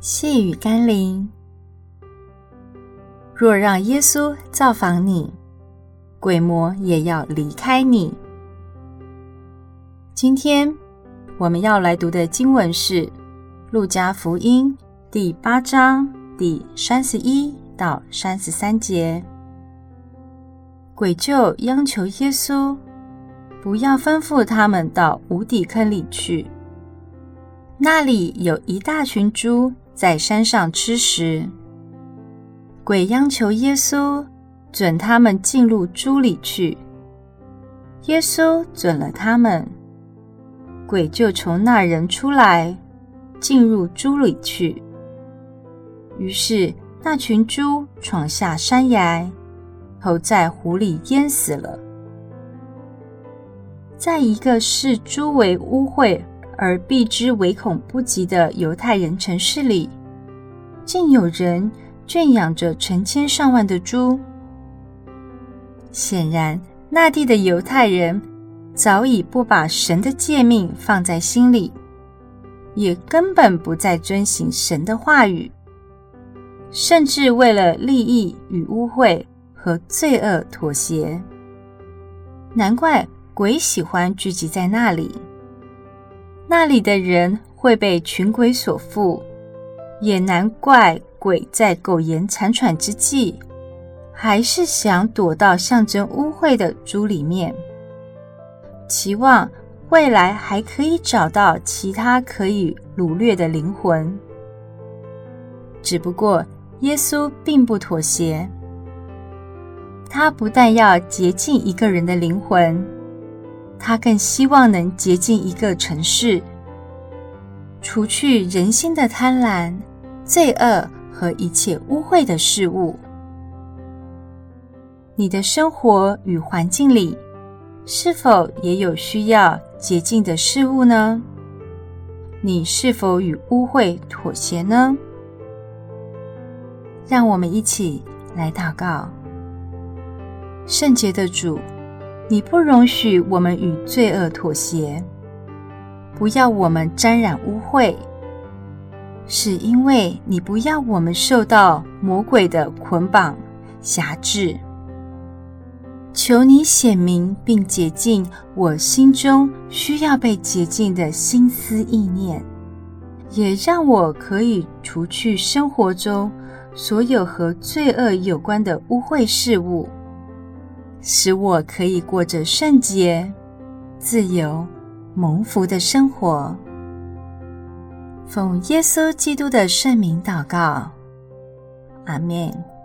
细雨甘霖，若让耶稣造访你，鬼魔也要离开你。今天我们要来读的经文是《路加福音》第八章第三十一到三十三节。鬼就央求耶稣，不要吩咐他们到无底坑里去。那里有一大群猪在山上吃食。鬼央求耶稣准他们进入猪里去。耶稣准了他们，鬼就从那人出来，进入猪里去。于是那群猪闯下山崖。投在湖里淹死了。在一个视猪为污秽而避之唯恐不及的犹太人城市里，竟有人圈养着成千上万的猪。显然，那地的犹太人早已不把神的诫命放在心里，也根本不再遵行神的话语，甚至为了利益与污秽。和罪恶妥协，难怪鬼喜欢聚集在那里。那里的人会被群鬼所附，也难怪鬼在苟延残喘之际，还是想躲到象征污秽的猪里面，期望未来还可以找到其他可以掳掠的灵魂。只不过耶稣并不妥协。他不但要洁净一个人的灵魂，他更希望能洁净一个城市，除去人心的贪婪、罪恶和一切污秽的事物。你的生活与环境里，是否也有需要洁净的事物呢？你是否与污秽妥协呢？让我们一起来祷告。圣洁的主，你不容许我们与罪恶妥协，不要我们沾染污秽，是因为你不要我们受到魔鬼的捆绑辖制。求你显明并洁净我心中需要被洁净的心思意念，也让我可以除去生活中所有和罪恶有关的污秽事物。使我可以过着圣洁、自由、蒙福的生活。奉耶稣基督的圣名祷告，阿门。